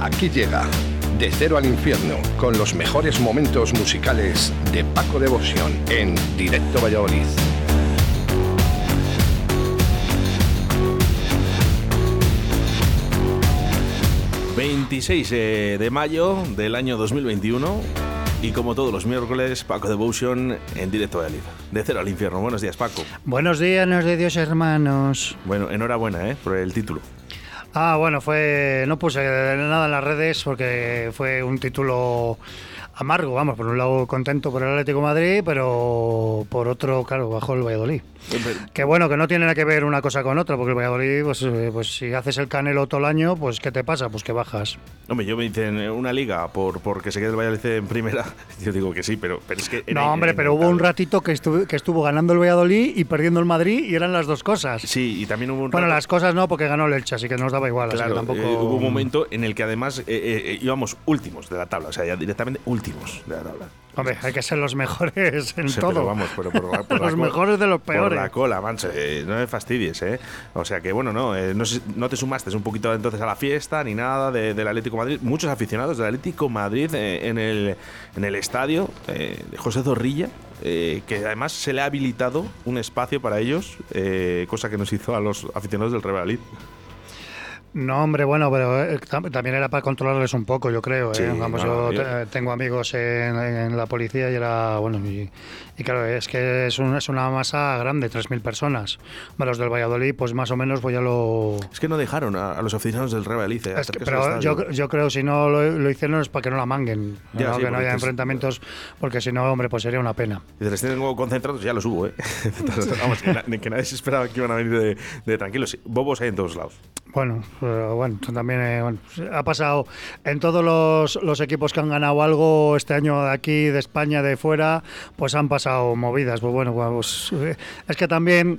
Aquí llega De Cero al Infierno con los mejores momentos musicales de Paco Devoción en Directo Valladolid. 26 eh, de mayo del año 2021 y como todos los miércoles, Paco Devotion en directo Valladolid. De cero al infierno. Buenos días, Paco. Buenos días, nos de Dios, hermanos. Bueno, enhorabuena ¿eh? por el título. Ah, bueno, fue. No puse nada en las redes porque fue un título amargo, vamos, por un lado contento por el Atlético de Madrid, pero por otro, claro, bajo el Valladolid. Que bueno, que no tiene nada que ver una cosa con otra, porque el Valladolid, pues, eh, pues si haces el canelo todo el año, pues ¿qué te pasa? Pues que bajas. Hombre, yo me dicen una liga por porque se quede el Valladolid en primera, yo digo que sí, pero, pero es que... No, hombre, pero hubo un ratito que estuvo, que estuvo ganando el Valladolid y perdiendo el Madrid y eran las dos cosas. Sí, y también hubo un Bueno, las cosas no, porque ganó el Elche, así que nos daba igual. Claro, tampoco... Eh, hubo un momento en el que además eh, íbamos últimos de la tabla, o sea, ya directamente últimos de la tabla. Hombre, hay que ser los mejores en todo. vamos, pero por, por los mejores de los peores. Por la cola, manche, eh, no me fastidies, ¿eh? O sea que, bueno, no, eh, no, te sumaste un poquito entonces a la fiesta ni nada del Atlético Madrid. Muchos aficionados del Atlético Madrid eh, en, el, en el estadio de José Zorrilla. que además se le ha habilitado un espacio para ellos, cosa que nos hizo a los aficionados del Real Madrid. No, hombre, bueno, pero eh, también era para controlarles un poco, yo creo. ¿eh? Vamos, yo tengo amigos en, la policía y era, bueno, y, claro, es que es, es una masa grande, 3.000 personas. Bueno, los del Valladolid, pues más o menos, pues ya lo... Es que no dejaron a, los aficionados del Real Valladolid. ¿eh? pero yo, yo, creo, si no lo, hicieron es para que no la manguen, ya, que no haya enfrentamientos, porque si no, hombre, pues sería una pena. Y les tienen concentrados, ya lo subo, ¿eh? Vamos, que, nadie se esperaba que iban a venir de, de tranquilos. Bobos hay en todos lados. Bueno, pero bueno, también eh, ha pasado en todos los, los, equipos que han ganado algo este año de aquí, de España, de fuera, pues han pasado movidas. Pues bueno, pues, eh, es que también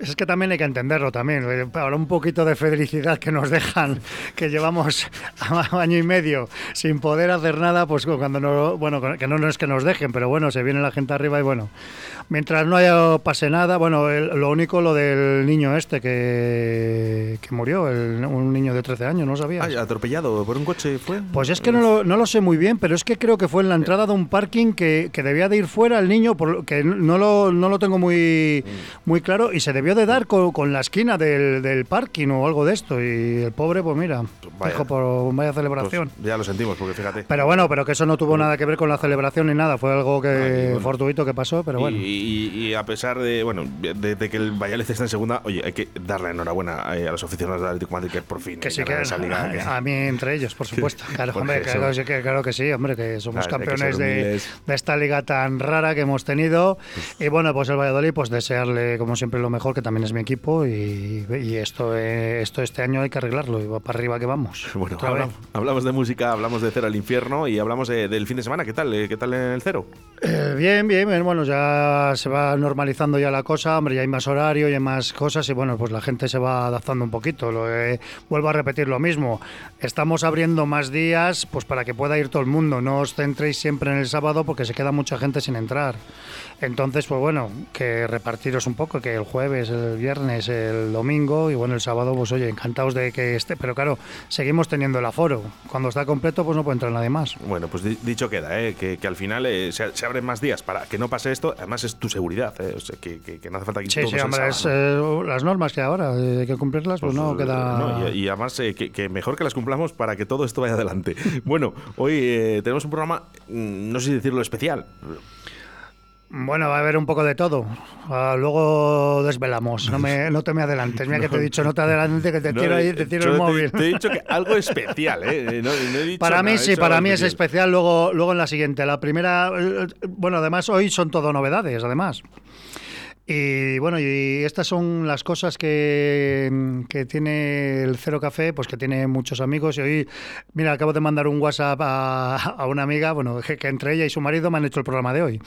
es que también hay que entenderlo también. Eh, ahora un poquito de felicidad que nos dejan, que llevamos año y medio sin poder hacer nada, pues cuando no, bueno, que no es que nos dejen, pero bueno, se viene la gente arriba y bueno, mientras no haya pase nada, bueno, lo único lo del niño este que, que murió, un niño de 13 años, no sabía. atropellado por un coche fue. Pues es que no lo, no lo, sé muy bien, pero es que creo que fue en la entrada de un parking que, que debía de ir fuera el niño, que no lo, no lo tengo muy, muy claro y se debió de dar con, la esquina del, del, parking o algo de esto. Y el pobre, pues mira, vaya, por vaya celebración. Pues ya lo sentimos, porque fíjate. Pero bueno, pero que eso no tuvo nada que ver con la celebración ni nada. Fue algo que fortuito que pasó, pero bueno. Y, a pesar de, bueno, de, que el Valladolid está en segunda, oye, hay que darle enhorabuena eh, a los aficionados del Atlético Madrid que por fin que sí que esa liga. A, mí entre ellos, por supuesto. Claro, hombre, claro, que, claro que sí, hombre, que somos campeones de, de, esta liga tan rara que hemos tenido. Y bueno, pues el Valladolid, pues desearle como siempre lo mejor, que también es mi equipo y, esto, eh, esto este año hay que arreglarlo y va para arriba que vamos. Bueno, hablamos, de música, hablamos de Cero al Infierno y hablamos del fin de semana. ¿Qué tal? Eh, ¿Qué tal en el Cero? Eh, bien, bien, bueno, ya se va normalizando ya la cosa, hombre, ya hay más horario y hay más cosas y bueno, pues la gente se va adaptando un poquito. Lo, vuelvo a repetir lo mismo, estamos abriendo más días pues para que pueda ir todo el mundo, no os centréis siempre en el sábado porque se queda mucha gente sin entrar. Entonces, pues bueno, que repartiros un poco, que el jueves, el viernes, el domingo y bueno, el sábado, pues oye, encantados de que esté, pero claro, seguimos teniendo el aforo. Cuando está completo, pues no puede entrar nadie más. Bueno, pues dicho queda, ¿eh? que, al final eh, se, abren más días para que no pase esto, además es tu seguridad, ¿eh? o sea, que, no hace falta que Sí, sí, hombre, es, eh, las normas que ahora hay que cumplirlas, pues, no queda... y, además que, mejor que las cumplamos para que todo esto vaya adelante. bueno, hoy tenemos un programa, mm, no sé si decirlo especial, bueno, va a haber un poco de todo. Ah, luego desvelamos. No, me, no te me adelantes. Mira que te he dicho, no te adelantes, que te tiro, ahí, te tiro el móvil. Te, he dicho que algo especial, ¿eh? para mí sí, para mí es especial. Luego, luego en la siguiente. La primera, eh, bueno, además hoy son todo novedades, además. Y bueno, y estas son las cosas que, tiene el Cero Café, pues que tiene muchos amigos. Y hoy, mira, acabo de mandar un WhatsApp a, una amiga, bueno, que, entre ella y su marido me han hecho el programa de hoy.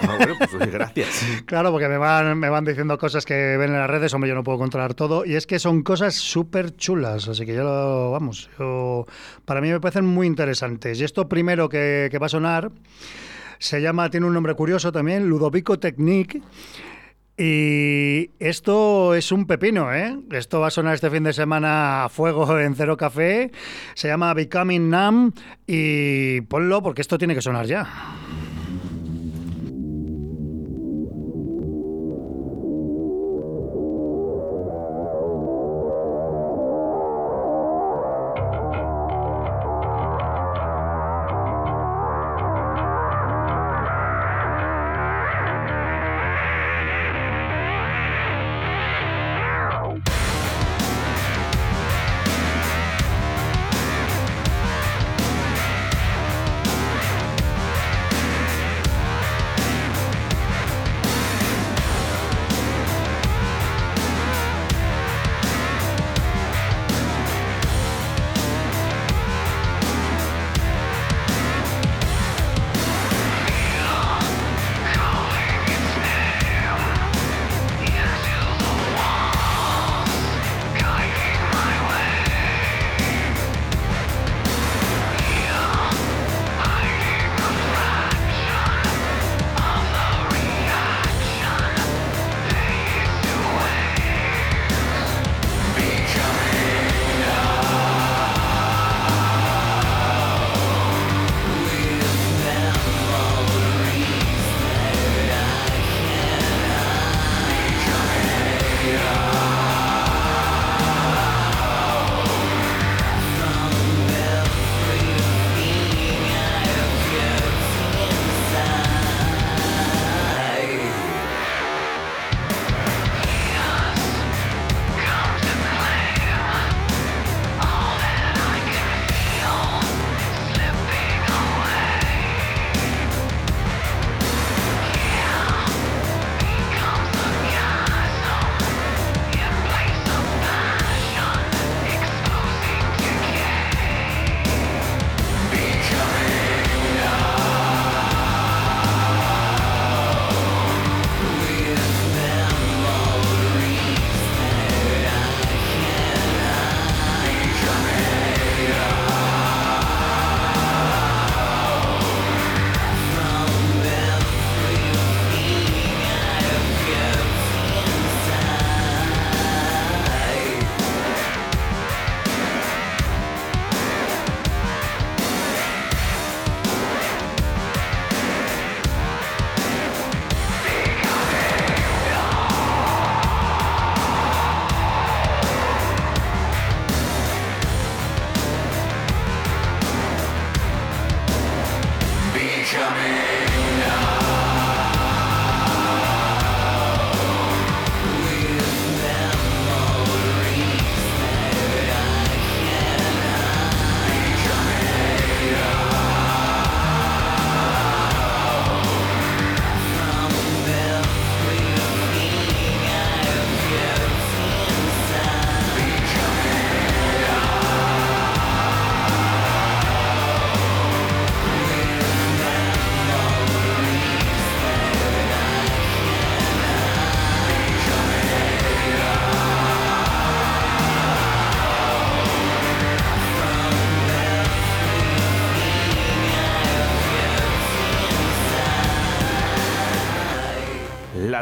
Ah, bueno, pues gracias. claro, porque me van, me van diciendo cosas que ven en las redes, hombre, yo no puedo controlar todo. Y es que son cosas súper chulas, así que yo lo, vamos, para mí me parecen muy interesantes. Y esto primero que, que va a sonar se llama, tiene un nombre curioso también, Ludovico Technique Y esto es un pepino, ¿eh? Esto va a sonar este fin de semana a fuego en Cero Café. Se llama Becoming Numb y ponlo porque esto tiene que sonar ya.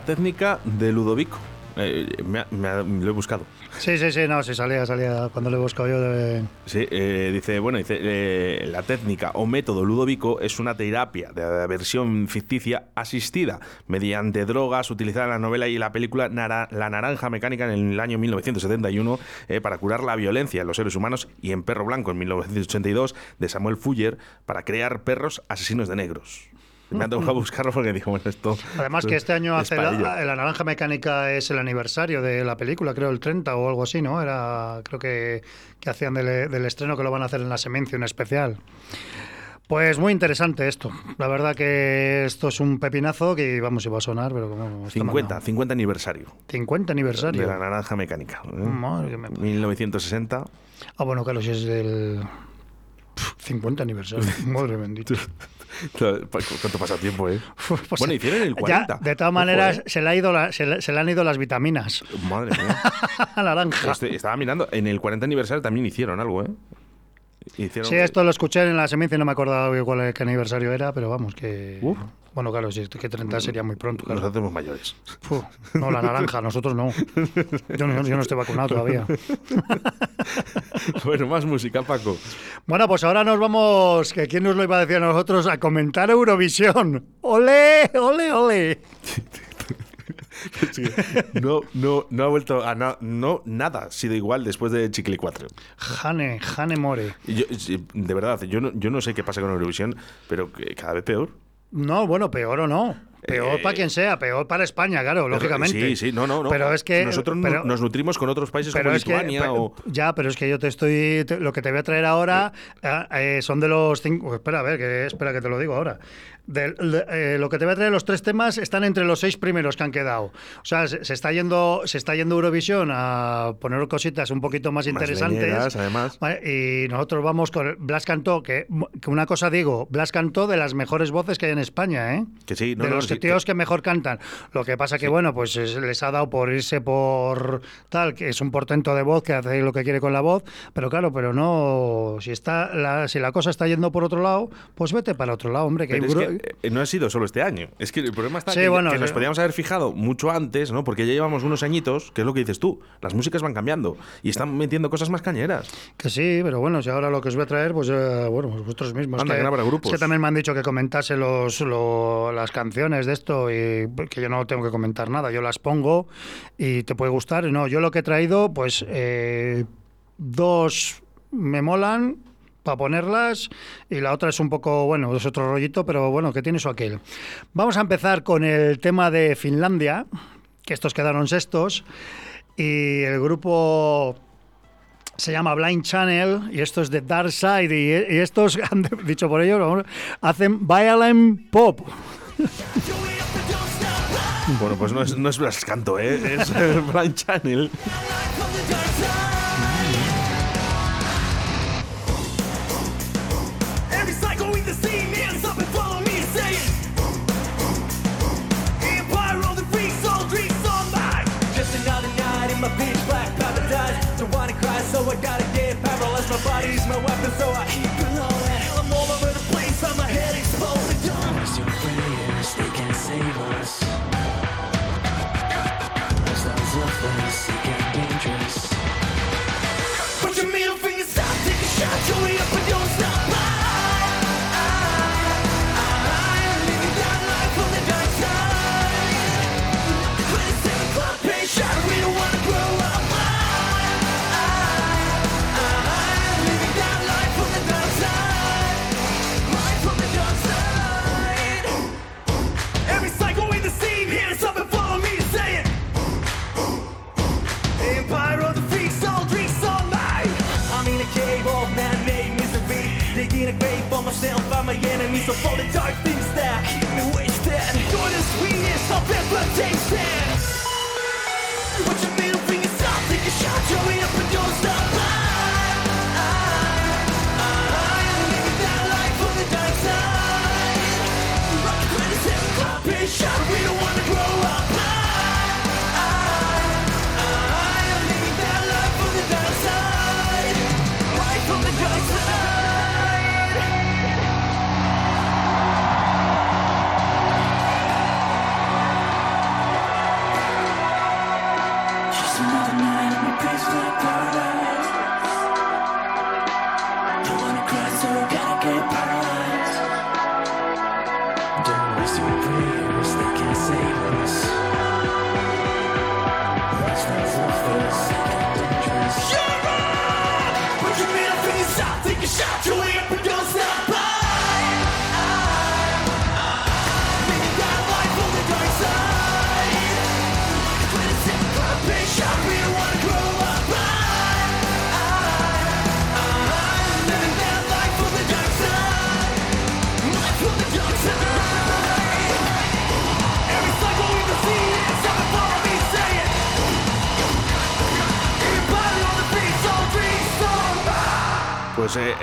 Técnica de Ludovico. Eh, me, lo he buscado. Sí, sí, sí, no, sí, salía, salía cuando lo he buscado yo. De... Sí, eh, dice, bueno, dice, eh, la técnica o método Ludovico es una terapia de aversión ficticia asistida mediante drogas utilizada en la novela y la película La Naranja Mecánica en el año 1971 para curar la violencia en los seres humanos y en Perro Blanco en 1982 de Samuel Fuller para crear perros asesinos de negros. Me han tocado buscarlo porque digo, bueno, esto. Además, que este año hace la, la, Naranja Mecánica es el aniversario de la película, creo el 30 o algo así, ¿no? Era, creo que, que hacían del, del, estreno que lo van a hacer en la Semencia, un especial. Pues muy interesante esto. La verdad que esto es un pepinazo que vamos, iba a sonar, pero como. 50, 50 aniversario. 50 aniversario. De la Naranja Mecánica. ¿eh? Madre que me... 1960. Ah, bueno, Carlos, es del. 50 aniversario. Madre bendita. ¿Cuánto pasa tiempo, eh? Pues bueno, hicieron el 40. de todas maneras, eh. se, le ha ido se, le, han ido las vitaminas. Madre mía. Naranja. estaba mirando, en el 40 aniversario también hicieron algo, ¿eh? sí, esto lo escuché en la semencia, no me acordaba cuál qué aniversario era, pero vamos, que... Bueno, claro, si es que 30 sería muy pronto. Nos Claro. hacemos mayores. No, la naranja, nosotros no. Yo, no. yo no estoy vacunado todavía. bueno, más música, Paco. Bueno, pues ahora nos vamos, que quién nos lo iba a decir a nosotros, a comentar Eurovisión. ¡Ole, ole, ole! Sí. No, no, no ha vuelto a na- no, nada ha sido igual después de Chicle 4. Jane, Jane More. Yo- de verdad, yo no, yo no sé qué pasa con Eurovisión, pero cada vez peor. No, bueno, peor o no. Peor Eh, para quien sea, peor para España, claro, lógicamente. Sí, sí, no, no, no. Pero es que. Nosotros pero- nos nutrimos con otros países como que, Lituania pe- o. Ya, pero es que yo te estoy. te- lo que te voy a traer ahora eh, eh, son de los cinco. Espera, a ver, que, espera que te lo digo ahora. De- eh, lo que te voy a traer, los tres temas están entre los seis primeros que han quedado. O sea, se, se está yendo se está yendo Eurovisión a poner cositas un poquito más, Más interesantes. además. Vale, y nosotros vamos con. Blas cantó, que, que una cosa digo, Blas cantó de las mejores voces que hay en España, ¿eh? Que sí, no, de no, los sí, que tíos que mejor cantan. Lo que pasa que, bueno, pues es- les ha dado por irse por tal, que es un portento de voz que hace lo que quiere con la voz, pero claro, pero no, si está la, si la cosa está yendo por otro lado, pues vete para otro lado, hombre, que hay Pero eh, no ha sido solo este año. Es que el problema está Sí, que, bueno, que nos sí. podíamos haber fijado mucho antes, ¿no? Porque ya llevamos unos añitos, que es lo que dices tú. Las músicas van cambiando y están metiendo cosas más cañeras. Que sí, pero bueno, si ahora lo que os voy a traer, pues eh, bueno, pues vosotros mismos. Anda, que grupos. que también me han dicho que comentase los, lo- las canciones de esto y que yo no tengo que comentar nada, yo las pongo y te puede gustar. No, yo lo que he traído, pues eh, dos me molan para ponerlas y la otra es un poco, bueno, es otro rollito, pero bueno, que tiene eso aquel. Vamos a empezar con el tema de Finlandia, que estos quedaron sextos y el grupo se llama Blind Channel y esto es de Dark Side y, estos, han dicho por ellos, hacen violent pop. Bueno, pues no es, no es Blas Canto, ¿eh? Es Blind Channel. My pitch black paradise. Don't wanna cry, so I gotta get paralyzed. My body's my weapon, so I keep so fully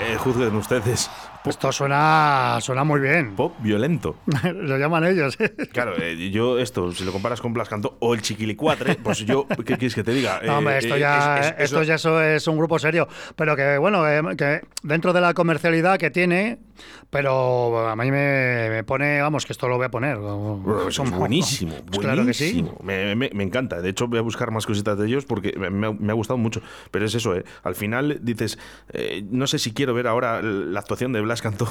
eh, eh, juzguen ustedes. Esto suena, suena muy bien. Pop violento. lo llaman ellos. Claro, eh, yo esto, si lo comparas con Blas Cantó o el Chiquilicuatre, pues yo, ¿qué quieres que te diga? No, hombre, Eh, esto eh, ya, es- es- esto eso- ya es un grupo serio. Pero que, bueno, eh, que dentro de la comercialidad que tiene, pero a mí me, me pone, vamos, que esto lo voy a poner. Bueno, es buenísimo, Pues claro que sí. Me, me- me encanta. De hecho, voy a buscar más cositas de ellos porque me, ha- gustado mucho. Pero es eso, ¿eh? Al final dices, eh, no sé si quiero ver ahora la actuación de Blas Cantó.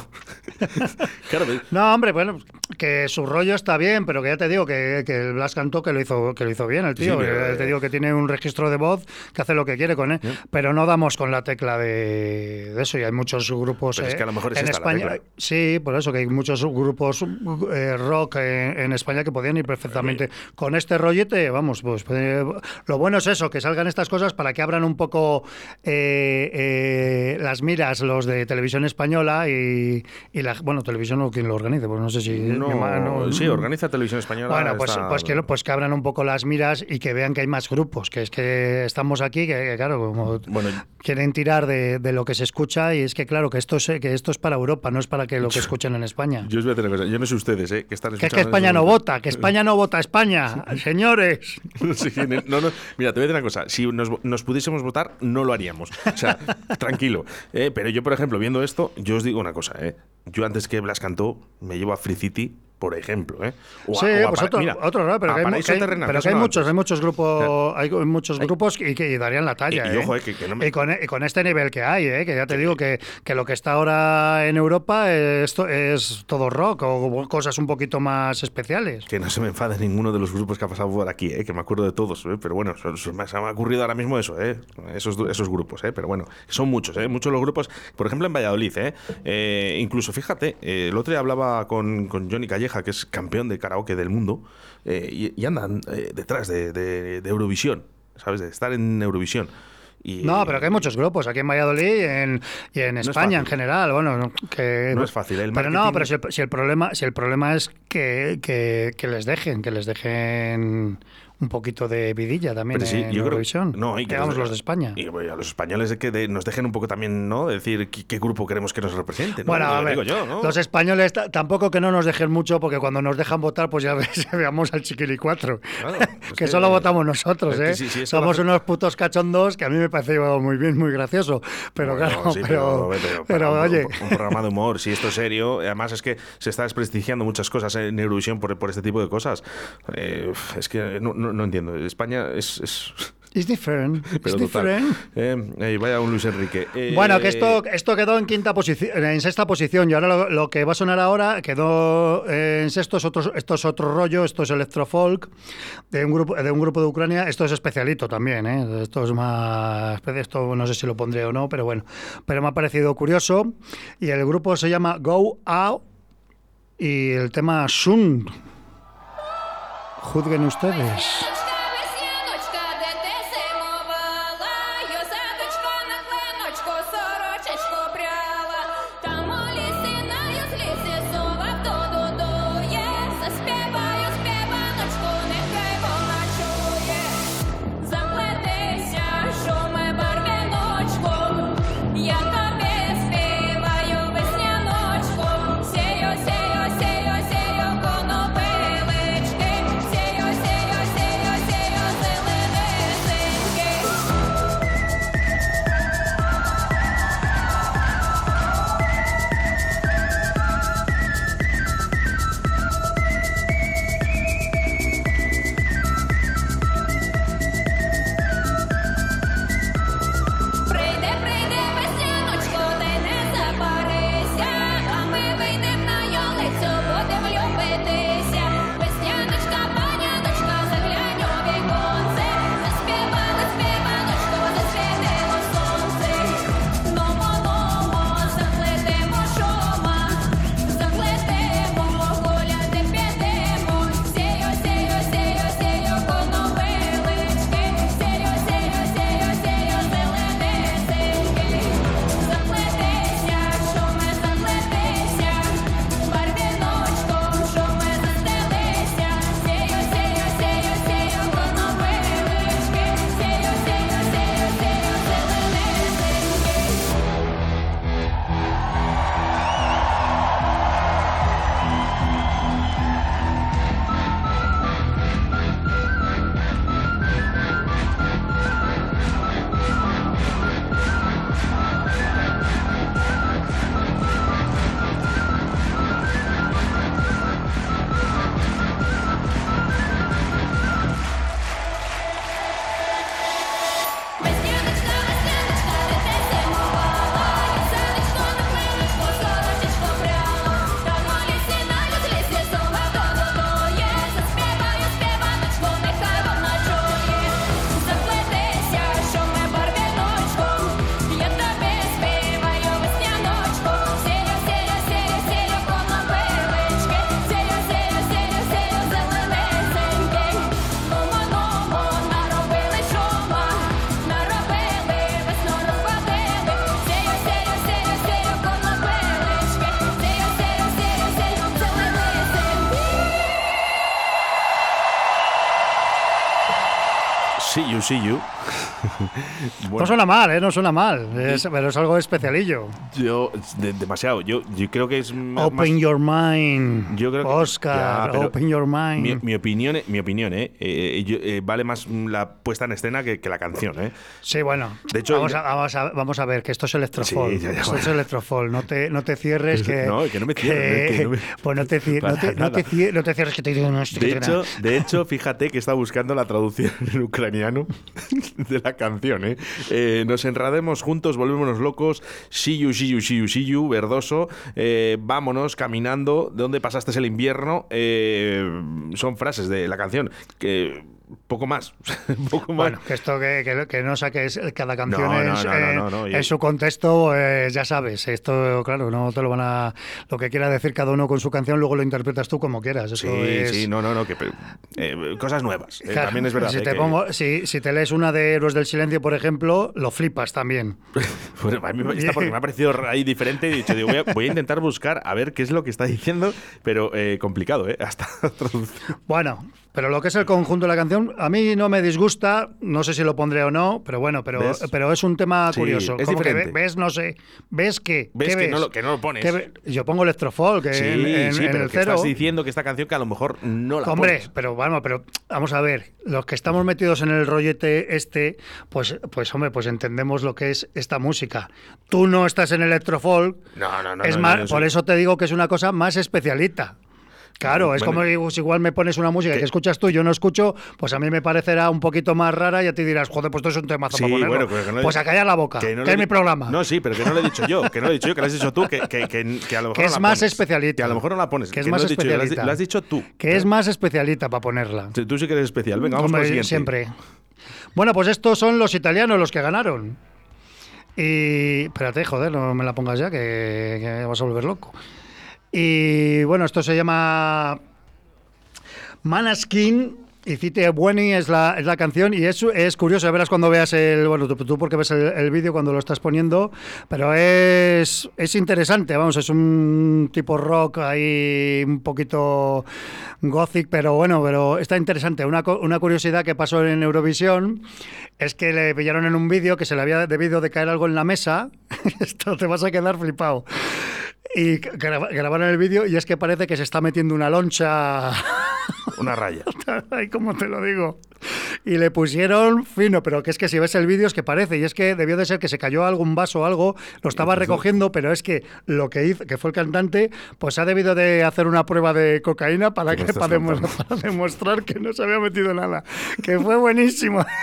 claro, No, hombre, bueno, que su rollo está bien, pero que ya te digo que, que el Blas cantó que lo hizo que lo hizo bien el tío. Sí, pero, que eh, te digo que tiene un registro de voz que hace lo que quiere con él, pero no damos con la tecla de, de eso. Y hay muchos grupos Pero es eh, que a lo mejor es en España. Sí, por eso que hay muchos grupos eh, rock en, en España que podían ir perfectamente con este rollete. Vamos, pues eh, lo bueno es eso, que salgan estas cosas para que abran un poco eh, eh, las miras los de televisión española y, y la bueno televisión o quien lo organice, pues no sé si no, no- sí, organiza Televisión Española. bueno, pues, está- pues, que, pues que abran un poco las miras y que vean que hay más grupos, que es que estamos aquí, que, que claro, como Bueno, quieren tirar de, de lo que se escucha y es que claro, que esto es, que esto es para Europa, no es para que lo que escuchen en España. yo os voy a decir una cosa. Yo no sé ustedes, ¿eh? Que están Que es que España no vota, que España no vota España, señores. Sí, no, no. Mira, te voy a decir una cosa. Si nos, nos pudiésemos votar, no lo haríamos. O sea, tranquilo. Eh, pero yo, por ejemplo, viendo esto, yo os digo una cosa. Eh. Yo antes que Blas cantó, me llevo a Free City, por ejemplo. Eh. O a- Sí, o pues otro, mira, otro ¿no? pero que hay, mu- Paraíso que hay- Terrenal, pero que hay muchos, hay muchos grupos, hay muchos grupos y que y darían la talla. Y- y ¿eh? ojo, eh, que- que no me- y, con, y con este nivel que hay, ¿eh? que ya te digo que, que lo que está ahora en Europa es, to- es todo rock o cosas un poquito más especiales. Que no se me enfade ninguno de los grupos que ha pasado por aquí, eh, que me acuerdo de todos, eh, pero bueno, se me ha ocurrido ahora mismo eso, eh, esos, esos grupos, eh, pero bueno, son muchos, eh, muchos los grupos, por ejemplo en Valladolid, eh, incluso fíjate, el otro día hablaba con, con Johnny Calleja, que es campeón de karaoke del mundo, eh, y, y andan eh, detrás de, de- de Eurovisión, ¿sabes? De estar en Eurovisión. Y, No, pero que hay muchos grupos aquí en Valladolid y en, y en es España en general. Bueno, no, que, No es fácil, el pero no, pero si el, si el problema, si el problema es que, que, que les dejen, que les dejen un poquito de vidilla también Pero sí, en yo creo- Eurovisión. no, y que nos- los de España. Y bueno, a los españoles de que de- nos dejen un poco también, ¿no? Decir qué, qué grupo queremos que nos represente. ¿no? Bueno, a ver, digo yo, ¿no? los españoles ta- tampoco que no nos dejen mucho, porque cuando nos dejan votar, pues ya veamos al Chiquili 4. Claro, pues que solo votamos nosotros, que ¿eh? sí, sí, Somos unos putos cachondos que a mí me parece muy bien, muy gracioso. Pero Bueno, claro, pero, pero, pero, para un- oye. Un, programa de humor, si esto es serio, además es que se está desprestigiando muchas cosas en Eurovisión por, por este tipo de cosas. Eh, es que no, no- no entiendo. España es. es- total. different. Eh, eh, vaya un Luis Enrique. Eh, Bueno, que esto, esto quedó en quinta posición, en sexta posición, y ahora lo, lo que va a sonar ahora quedó eh, en sexto, es otro, esto es otro rollo, esto es electrofolk de un grupo de un grupo de Ucrania, esto es especialito también, ¿eh? esto es más, esto no sé si lo pondré o no, pero bueno, pero me ha parecido curioso, y el grupo se llama Go Out y el tema Sun. Juzguen ustedes. See you, see you. No Bueno, suena mal, ¿eh? No suena mal. Es- pero es algo especialillo. yo, de- demasiado. Yo, yo creo que es más- Open your mind. Yo creo que- Oscar, Ya, pero open your mind. Mi, mi opinión, mi opinión, ¿eh? Eh, eh, vale más la puesta en escena que, que la canción, ¿eh? Sí, bueno. De hecho, vamos, a, vamos, a, vamos a ver, que esto es electrofol. Sí, ya, ya, esto bueno. es electrofol. No te, no te cierres que. No, que no me cierre, que no Pues no te, no te, no te cie- no te cierres que te digo no estoy De que hecho, de hecho, fíjate que está buscando la traducción en ucraniano de la canción, ¿eh? Eh, nos enrademos juntos, volvémonos locos. See you, see you, see verdoso. Eh, vámonos caminando. ¿De dónde pasaste el invierno? Eh, son frases de la canción que poco más, poco más. Bueno, que esto que, que- que no saques cada canción No, no, es, no, eh, en su contexto, pues ya sabes. Esto, claro, no te lo van a. Lo que quiera decir cada uno con su canción, luego lo interpretas tú como quieras. Eso Sí, es- sí, no, no, no, que eh, cosas nuevas. Eh, Claro, también es verdad. Si eh, te, pongo, si, si te lees una de Héroes del Silencio, por ejemplo, lo flipas también. Bueno, a mí esta porque me ha parecido ahí diferente y he dicho, digo, voy, a, voy a intentar buscar a ver qué es lo que está diciendo, pero eh, complicado, ¿eh? Hasta traducir. Bueno, pero lo que es el conjunto de la canción, a mí no me disgusta, no sé si lo pondré o no, pero bueno, pero, ¿Ves? pero es un tema Sí, curioso. es ¿Cómo que diferente. ves? No sé. ¿Ves qué? ¿Ves ¿Qué que ves? no lo- que no lo pones? ¿Qué ve- Yo pongo electrofol, que Sí, en, en- sí, en pero el que cero. estás diciendo que esta canción que a lo mejor no la Hombre, pones. pero vamos, pero vamos a ver, los que estamos metidos en el rollete este, pues, pues hombre, pues entendemos lo que es esta música. Tú no estás en electrofolk, No, no, no. es no, más, no, por eso te digo que es una cosa más especialita. Claro, es Bueno. como digo, si igual me pones una música que, Que- escuchas tú y yo no escucho, pues a mí me parecerá un poquito más rara y a ti dirás, joder, pues esto es un temazo Sí, para ponerlo. bueno, que no pues a callar la boca, que, no es mi programa. No, sí, pero que no lo he dicho yo, que no lo he dicho yo, que lo has dicho tú, que, que, que, que a lo mejor Que no es la más pones. especialita. Que a lo mejor no la pones. Que es no más yo, lo has, di- especialita. lo has dicho tú. que es más especialita para ponerla. Sí, Tú sí que eres especial. Venga, vamos Hombre, siempre. Bueno, pues estos son los italianos los que ganaron. Y. Espérate, joder, no me la pongas ya, que, que me vas a volver loco. Y bueno, esto se llama. Manaskin. Y Cite Bueni es la, es la canción y es, es curioso, verás cuando veas el, bueno, tú, tú porque ves el, el vídeo cuando lo estás poniendo, pero es, es interesante, vamos, es un tipo rock ahí un poquito gothic, pero bueno, pero está interesante. Una, una curiosidad que pasó en Eurovisión es que le pillaron en un vídeo que se le había debido de caer algo en la mesa, esto te vas a quedar flipado. Y gra- grabaron el vídeo y es que parece que se está metiendo una loncha Una raya. Ay, ¿cómo te lo digo? Y le pusieron fino, pero que es que si ves el vídeo es que parece, y es que debió de ser que se cayó algún vaso o algo, lo estaba recogiendo, pero es que lo que hizo, que fue el cantante, pues ha debido de hacer una prueba de cocaína para, ¿Qué que, estás para, demo- contando? para demostrar que no se había metido nada. Que fue buenísimo.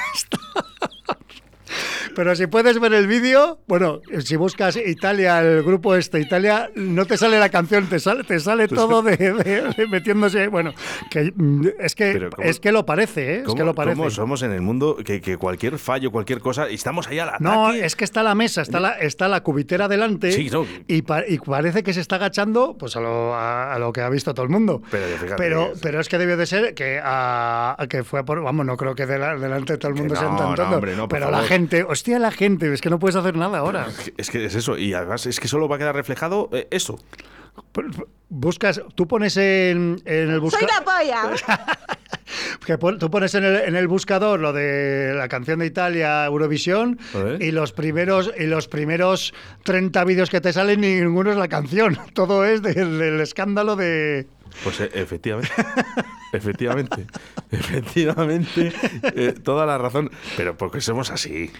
Pero si puedes ver el vídeo, bueno, si buscas Italia, el grupo este, Italia, no te sale la canción, te sale, te sale todo de, de- de metiéndose. Bueno, que mm, es que Pero ¿cómo- es que lo parece, ¿eh? Es ¿Cómo, que lo parece. cómo somos en el mundo que, que cualquier fallo, cualquier cosa, y estamos ahí al ataque? No, es que está la mesa, está la, está la cubitera delante Sí, no. y, pa- y parece que se está agachando pues a lo, a, a lo que ha visto todo el mundo. Pero pero, es- pero es que debió de ser que, a- a que fue a por... Vamos, no creo que de la- delante de todo el mundo no, sean tan no, hombre, pero la favor. Gente, hostia, la gente, es que no puedes hacer nada ahora. Es que es eso, y además es que solo va a quedar reflejado eh, eso. Buscas, tú pones en, en el ¡Soy buscador... la polla! Que pon- tú pones en el, en el buscador lo de la canción de Italia, Eurovisión, y los primeros y los primeros 30 vídeos que te salen, ninguno es la canción. Todo es del, del escándalo de. Pues eh, efectivamente. efectivamente. Efectivamente. eh, toda la razón. Pero porque somos así.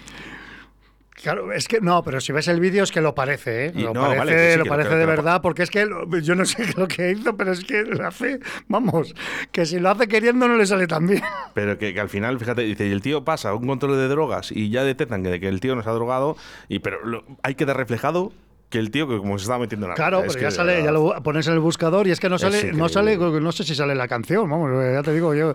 Claro, es que no, pero si ves el vídeo es que lo parece, ¿eh? Y Lo no, parece, vale, que sí, lo parece de verdad, porque es que lo- yo no sé lo que hizo, pero es que lo hace, vamos, que si lo hace queriendo no le sale tan bien. Pero que, que al final, fíjate, dice, y el tío pasa un control de drogas y ya detectan que, que el tío no se ha drogado, y pero lo- hay que dar reflejado que el tío que como se estaba metiendo en la Claro, pero que ya de sale, ya lo pones en el buscador y es que no sale, no sale, no sé si sale la canción, vamos, ya te digo yo,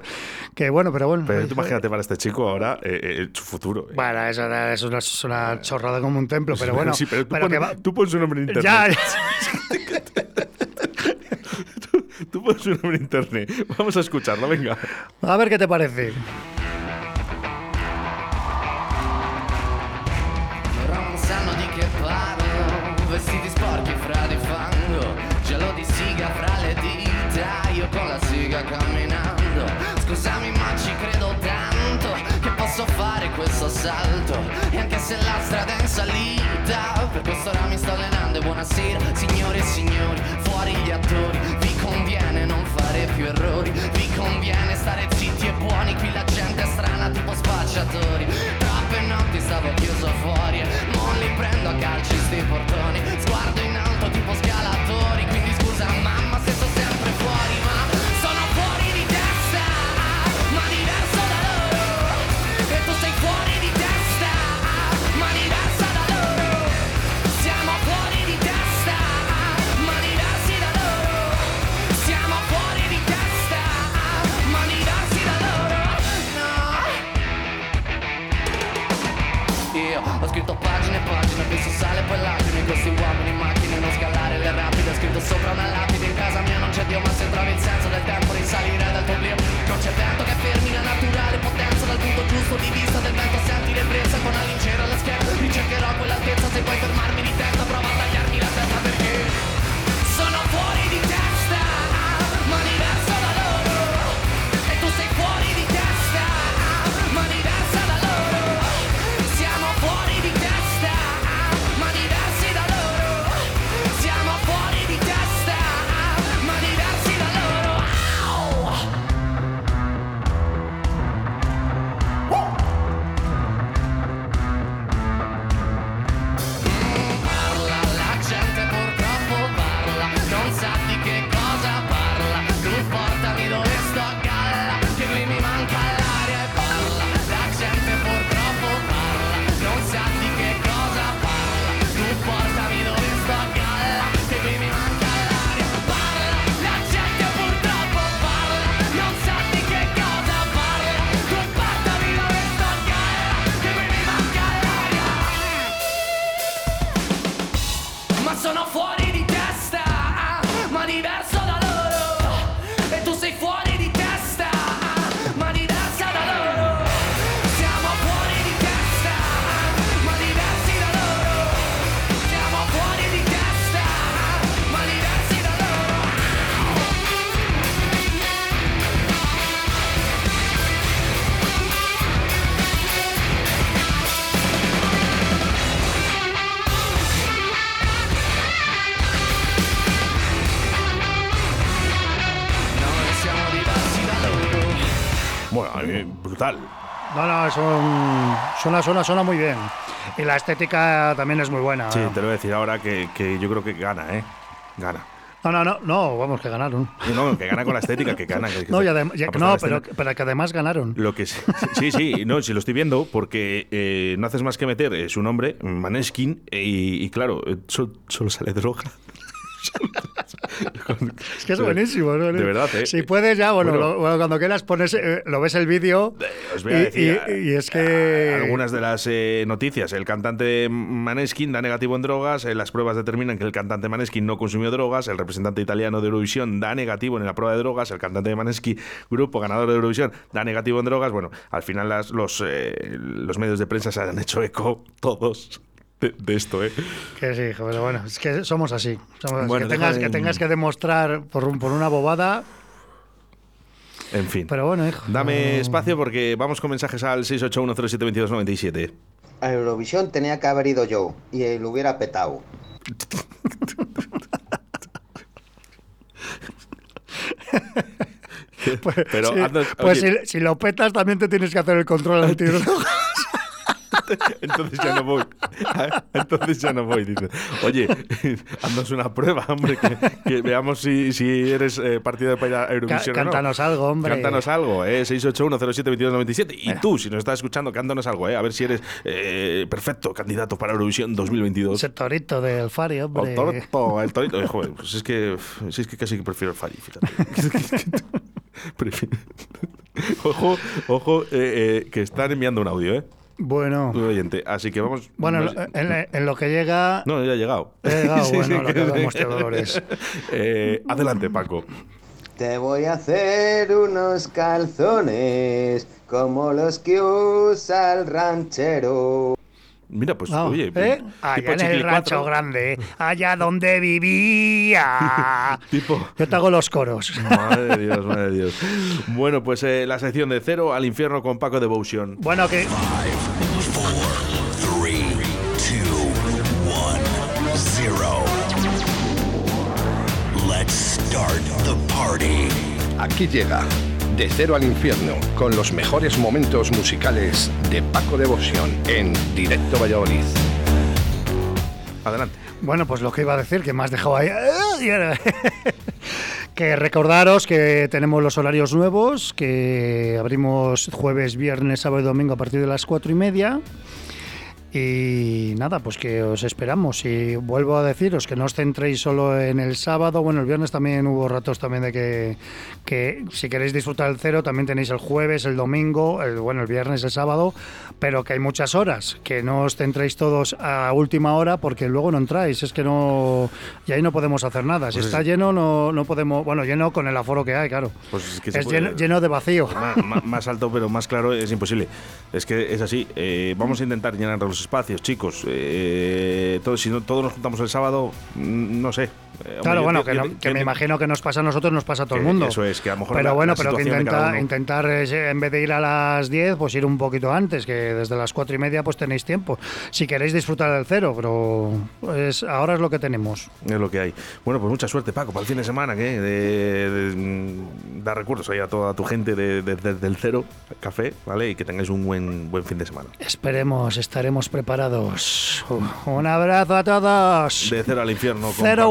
que bueno, pero bueno. Pero tú imagínate para este chico ahora eh, eh, su futuro. eh. Bueno, eso es una, es una chorrada como un templo, pero bueno. sí, pero tú, pero pon, que va- tú pon su nombre en internet. Ya, Tú pon su nombre en internet. Vamos a escucharlo, venga. a ver qué te parece. Salto E anche se la strada è in salita Per questo ora mi sto allenando e buonasera Signore e signori, fuori gli attori. Vi conviene non fare più errori Vi conviene stare zitti e buoni Qui la gente è strana tipo spacciatori brutal. No, no, es un- suena, suena, suena muy bien. Y la estética también es muy buena. Sí, te lo voy a decir ahora que, que yo creo que gana, ¿eh? Gana. No, no, no, no, vamos, que ganaron. No, que gana con la estética, que gana. que- No, y está- adem- y- ha pasado no pero, escena. pero que además ganaron. Lo que sí, sí, sí, no, si lo estoy viendo, porque eh, no haces más que meter eh, su nombre, Maneskin, eh, y, y claro, sol- solo sale droga. Es que es buenísimo. ¿no? De verdad, ¿eh? Si puedes ya, bueno, Bueno. lo- bueno, cuando quieras pones, eh, lo ves el vídeo Os voy a y, decir y- y es eh, que... algunas de las eh, noticias. El cantante Maneskin da negativo en drogas. eh, las pruebas determinan que el cantante Maneskin no consumió drogas. El representante italiano de Eurovisión da negativo en la prueba de drogas. El cantante de Maneskin, grupo ganador de Eurovisión, da negativo en drogas. Bueno, al final las- los, eh, los medios de prensa se han hecho eco todos de, de esto, ¿eh? Que sí, pero bueno, es que somos así. Somos así. Que, tengas, de- que tengas que demostrar por, un- por una bobada, En fin. pero bueno, hijo. Dame espacio porque vamos con mensajes al 681072297. A Eurovisión tenía que haber ido yo y lo hubiera petado. Pero Sí, anda- pues oye, si, si lo petas también te tienes que hacer el control antidrogas. Entonces ya no voy. Entonces ya no voy, dice. Oye, haznos una prueba, hombre, que, que veamos si, si eres eh, partido para ir a Eurovisión o no. cántanos algo, hombre. Cántanos algo, ¿eh? 681072297. Y tú, si nos estás escuchando, cántanos algo, ¿eh? A ver si eres eh, perfecto candidato para Eurovisión 2022. Ese torito del Fari, hombre. torto, el torito. Eh, joder, pues es que, si es que casi que prefiero el Fari, fíjate. Ojo, ojo, eh, eh, que están enviando un audio, ¿eh? Bueno, oyente. Así que vamos. bueno, no sé- en, en lo que llega... no, ya ha llegado. Ha llegado, Sí, bueno, sí, lo que hablamos de sí. Dolores. Eh, adelante, Paco. Te voy a hacer unos calzones como los que usa el ranchero. Mira, pues no, oye, ¿eh? allá ah, en el rancho grande, ¿eh? allá donde vivía. tipo... Yo te hago los coros. madre de Dios, madre de Dios. Bueno, pues eh, la sección de cero al infierno con Paco Devotion. Bueno, que. Let's start the party. Aquí llega de Cero al Infierno con los mejores momentos musicales de Paco Devoción en Directo Valladolid. Adelante. Bueno, pues lo que iba a decir, que me has dejado ahí. ahora- que recordaros que tenemos los horarios nuevos, que abrimos jueves, viernes, sábado y domingo a partir de las cuatro y media. Y nada, pues que os esperamos. Y vuelvo a deciros que no os centréis solo en el sábado. Bueno, el viernes también hubo ratos también de que, que si queréis disfrutar el cero, también tenéis el jueves, el domingo, el, bueno, el viernes, el sábado, pero que hay muchas horas. Que no os centréis todos a última hora porque luego no entráis. Es que no. Y ahí no podemos hacer nada. Si Pues está es- lleno, no, no podemos. Bueno, lleno con el aforo que hay, claro. Pues es que es puede- lleno, lleno de vacío. Ma- más alto pero más claro es imposible. Es que es así. Eh, vamos a intentar llenar los espacios, chicos. Eh, todos, si no, todos nos juntamos el sábado, mm, no sé. Eh, hombre, Claro, yo- bueno, yo- que, yo- no- que me imagino que nos pasa a nosotros, nos pasa a todo el mundo. eso es, que a lo mejor Pero la- bueno, la pero que intenta, intentar, eh, en vez de ir a las 10, pues ir un poquito antes, que desde las cuatro y media pues tenéis tiempo. Si queréis disfrutar del cero, pero es, ahora es lo que tenemos. Es lo que hay. Bueno, pues mucha suerte, Paco, para el fin de semana, que de, de- mm, dar recuerdos ahí a toda tu gente de- del cero café, ¿vale? Y que tengáis un buen, buen fin de semana. Esperemos, estaremos preparados. Un abrazo a todos. De cero al infierno. con Cero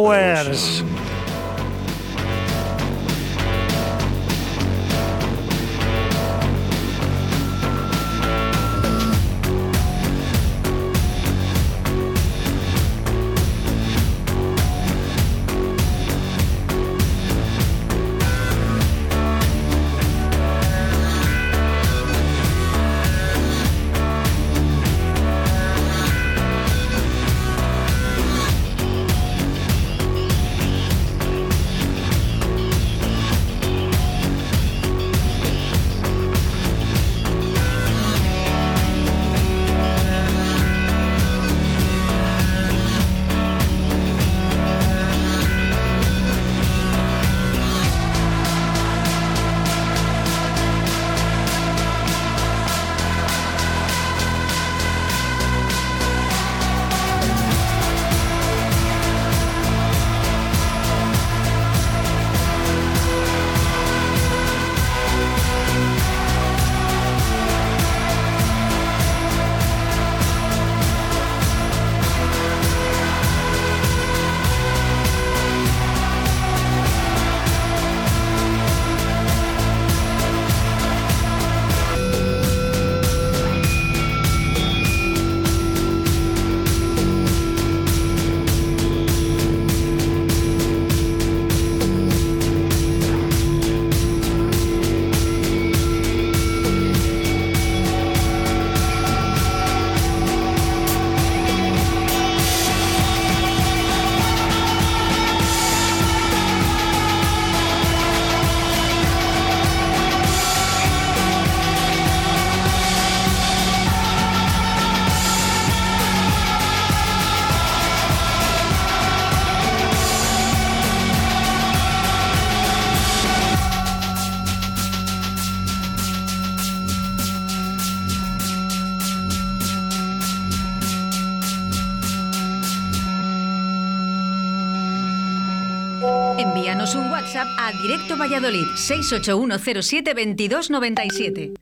Valladolid 681072297.